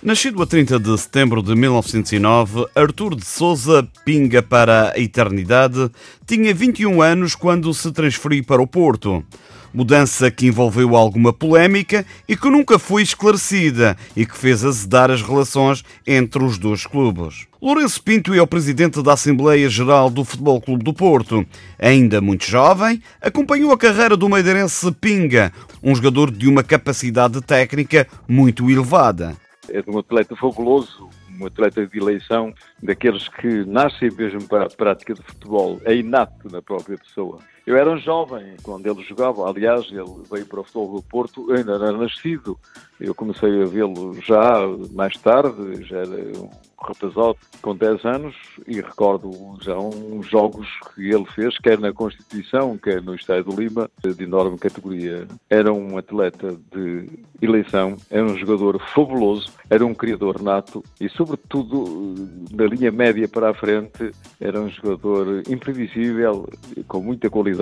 Nascido a 30 de setembro de 1909, Artur de Souza pinga para a eternidade. Tinha 21 anos quando se transferiu para o Porto. Mudança que envolveu alguma polémica e que nunca foi esclarecida e que fez azedar as relações entre os dois clubes. Lourenço Pinto é o presidente da Assembleia Geral do Futebol Clube do Porto. Ainda muito jovem, acompanhou a carreira do madeirense Pinga, um jogador de uma capacidade técnica muito elevada é de um atleta fabuloso, um atleta de eleição, daqueles que nascem mesmo para a prática de futebol, é inato na própria pessoa. Eu era um jovem quando ele jogava, aliás, ele veio para o futebol do Porto, ainda era nascido. Eu comecei a vê-lo já mais tarde, já era um rapazote com 10 anos e recordo já uns jogos que ele fez, quer na Constituição, quer no Estádio de Lima, de enorme categoria. Era um atleta de eleição, era um jogador fabuloso, era um criador nato e, sobretudo, na linha média para a frente, era um jogador imprevisível, com muita qualidade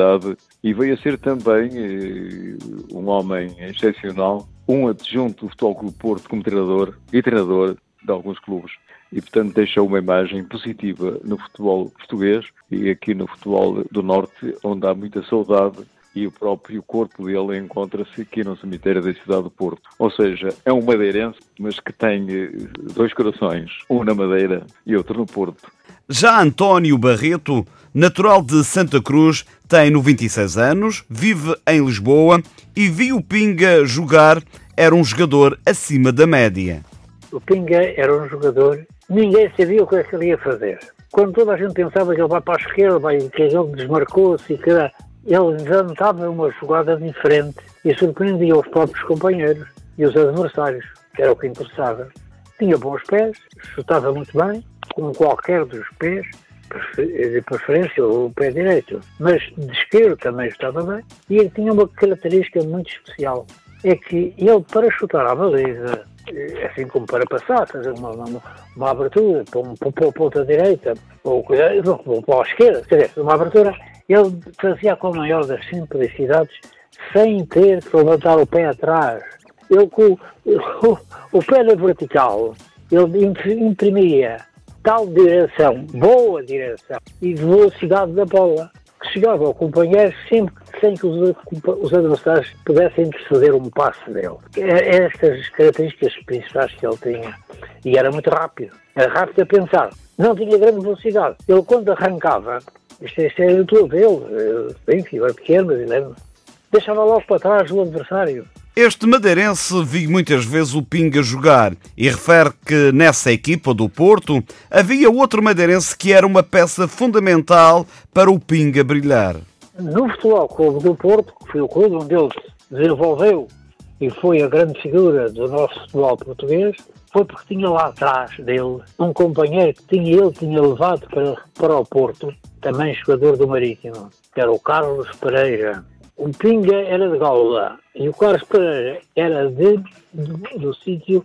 e veio a ser também eh, um homem excepcional, um adjunto do Futebol Clube Porto como treinador e treinador de alguns clubes e, portanto, deixou uma imagem positiva no futebol português e aqui no futebol do Norte, onde há muita saudade e o próprio corpo dele encontra-se aqui no cemitério da cidade do Porto. Ou seja, é um madeirense, mas que tem eh, dois corações, um na Madeira e outro no Porto. Já António Barreto, natural de Santa Cruz, tem 96 anos, vive em Lisboa e viu Pinga jogar, era um jogador acima da média. O Pinga era um jogador ninguém sabia o que é que ele ia fazer. Quando toda a gente pensava que ele vai para a esquerda, que ele desmarcou-se que ele inventava uma jogada diferente e surpreendia os próprios companheiros e os adversários, que era o que interessava. Tinha bons pés, chutava muito bem, com qualquer dos pés, de preferência o pé direito, mas de esquerdo também estava bem, e ele tinha uma característica muito especial, é que ele para chutar à baliza, é assim como para passar, fazer uma, uma, uma abertura para, a ponta direita ou, ou para a esquerda, quer dizer, uma abertura, ele fazia com a maior das simplicidades sem ter que levantar o pé atrás. Ele com o, o pé na vertical, ele imprimia tal direção, boa direção e velocidade da bola, que chegava ao companheiro sempre sem que os, os adversários pudessem interceder um passe dele. É, é estas características principais que ele tinha. E era muito rápido. Era rápido a pensar. Não tinha grande velocidade. Ele, quando arrancava, isto, isto é o dele, bem, era pequeno, mas era, deixava logo para trás o adversário. Este madeirense viu muitas vezes o Pinga jogar e refere que nessa equipa do Porto havia outro madeirense que era uma peça fundamental para o Pinga brilhar. No Futebol Clube do Porto, que foi o clube onde ele desenvolveu e foi a grande figura do nosso futebol português, foi porque tinha lá atrás dele um companheiro que tinha, ele tinha levado para, para o Porto, também jogador do Marítimo, que era o Carlos Pereira. O Pinga era de Gaula e o Carlos Pereira era de, do, do sítio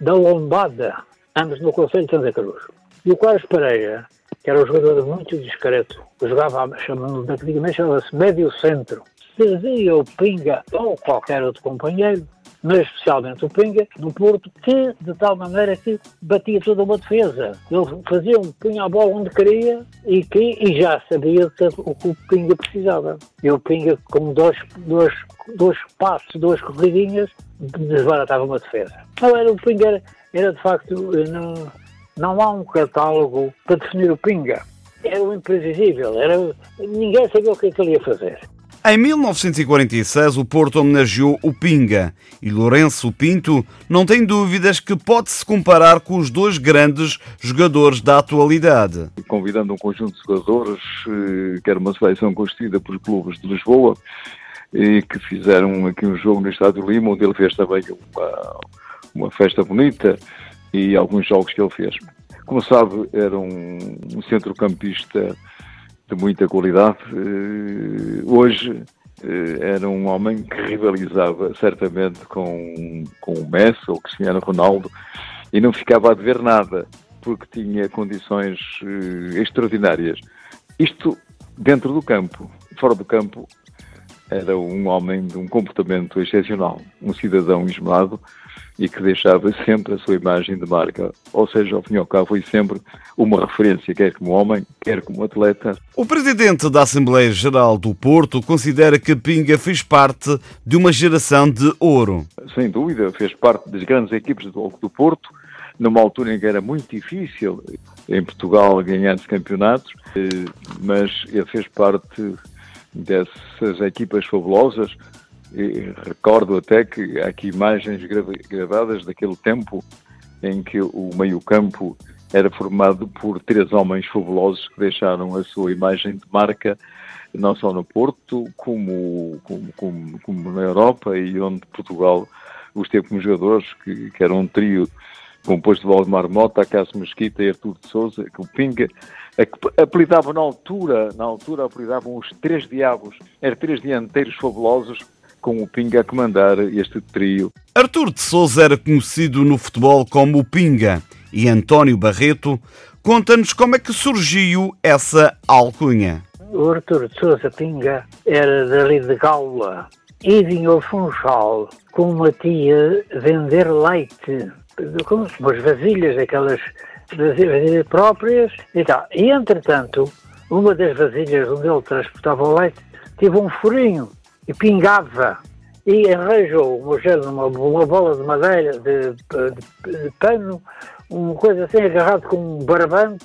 da Lombada, ambos no Conselho de Santa Cruz. E o Carlos Pereira, que era um jogador muito discreto, jogava, chamando, antigamente chamava-se médio centro, dizia o Pinga ou qualquer outro companheiro, mas especialmente o Pinga, no Porto, que de tal maneira que batia toda uma defesa. Ele fazia um, punha a bola onde queria e, que, e já sabia o que o Pinga precisava. E o Pinga, com dois, dois, dois passos, duas corridinhas, desbaratava uma defesa. Não, era, o Pinga era, era de facto, não, não há um catálogo para definir o Pinga. Era o imprevisível, era, ninguém sabia o que, é que ele ia fazer. Em 1946, o Porto homenageou o Pinga e Lourenço Pinto não tem dúvidas que pode-se comparar com os dois grandes jogadores da atualidade. Convidando um conjunto de jogadores, eh, que era uma seleção constituída por clubes de Lisboa, e que fizeram aqui um jogo no Estádio Lima, onde ele fez também uma, uma festa bonita e alguns jogos que ele fez. Como sabe, era um, um centrocampista de muita qualidade. Eh, hoje eh, era um homem que rivalizava certamente com, com o Messi ou Cristiano Ronaldo e não ficava a dever nada porque tinha condições eh, extraordinárias. Isto dentro do campo. Fora do campo era um homem de um comportamento excepcional, um cidadão esmerado e que deixava sempre a sua imagem de marca. Ou seja, ao fim e ao cabo, foi sempre uma referência, quer como homem, quer como atleta. O presidente da Assembleia Geral do Porto considera que Pinga fez parte de uma geração de ouro. Sem dúvida, fez parte das grandes equipes do, do Porto, numa altura em que era muito difícil em Portugal ganhar os campeonatos, eh, mas ele fez parte dessas equipas fabulosas e recordo até que há aqui imagens gravadas daquele tempo em que o meio-campo era formado por três homens fabulosos que deixaram a sua imagem de marca não só no Porto, como, como, como, como na Europa e onde Portugal os teve como jogadores, que, que era um trio composto de Valdemar Mota, Cássio Mesquita e Artur de Souza, que o Pinga apelidavam na altura, na altura apelidavam os Três Diabos, eram três dianteiros fabulosos com o Pinga a comandar este trio. Artur de Souza era conhecido no futebol como o Pinga e António Barreto conta-nos como é que surgiu essa alcunha. O Artur de Souza Pinga era dali de Gaula e vinha ao Funchal com uma tia vender leite, com umas vasilhas, aquelas vasilhas próprias e tal. E entretanto, uma das vasilhas onde ele transportava o leite teve um furinho e pingava e arranjou uma, uma bola de madeira, de, de, de, pano, uma coisa assim agarrado com um barbante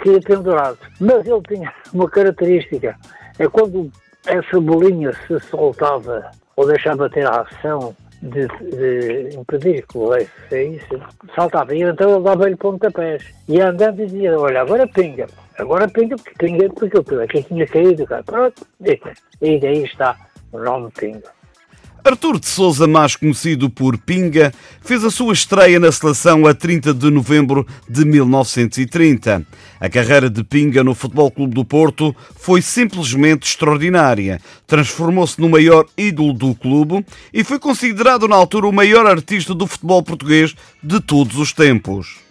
que ia pendurado. Mas ele tinha uma característica, é quando essa bolinha se soltava ou deixava ter a ação de, de impedir que o leite saísse, saltava. E então ele dava-lhe pontapés. E andando dizia, olha, agora pinga. Agora pinga, porque pinga porque eu aqui tinha caído. Pronto, e daí está Ron Pinga. Artur de Souza, mais conhecido por Pinga, fez a sua estreia na seleção a 30 de novembro de 1930. A carreira de Pinga no Futebol Clube do Porto foi simplesmente extraordinária. Transformou-se no maior ídolo do clube e foi considerado na altura o maior artista do futebol português de todos os tempos.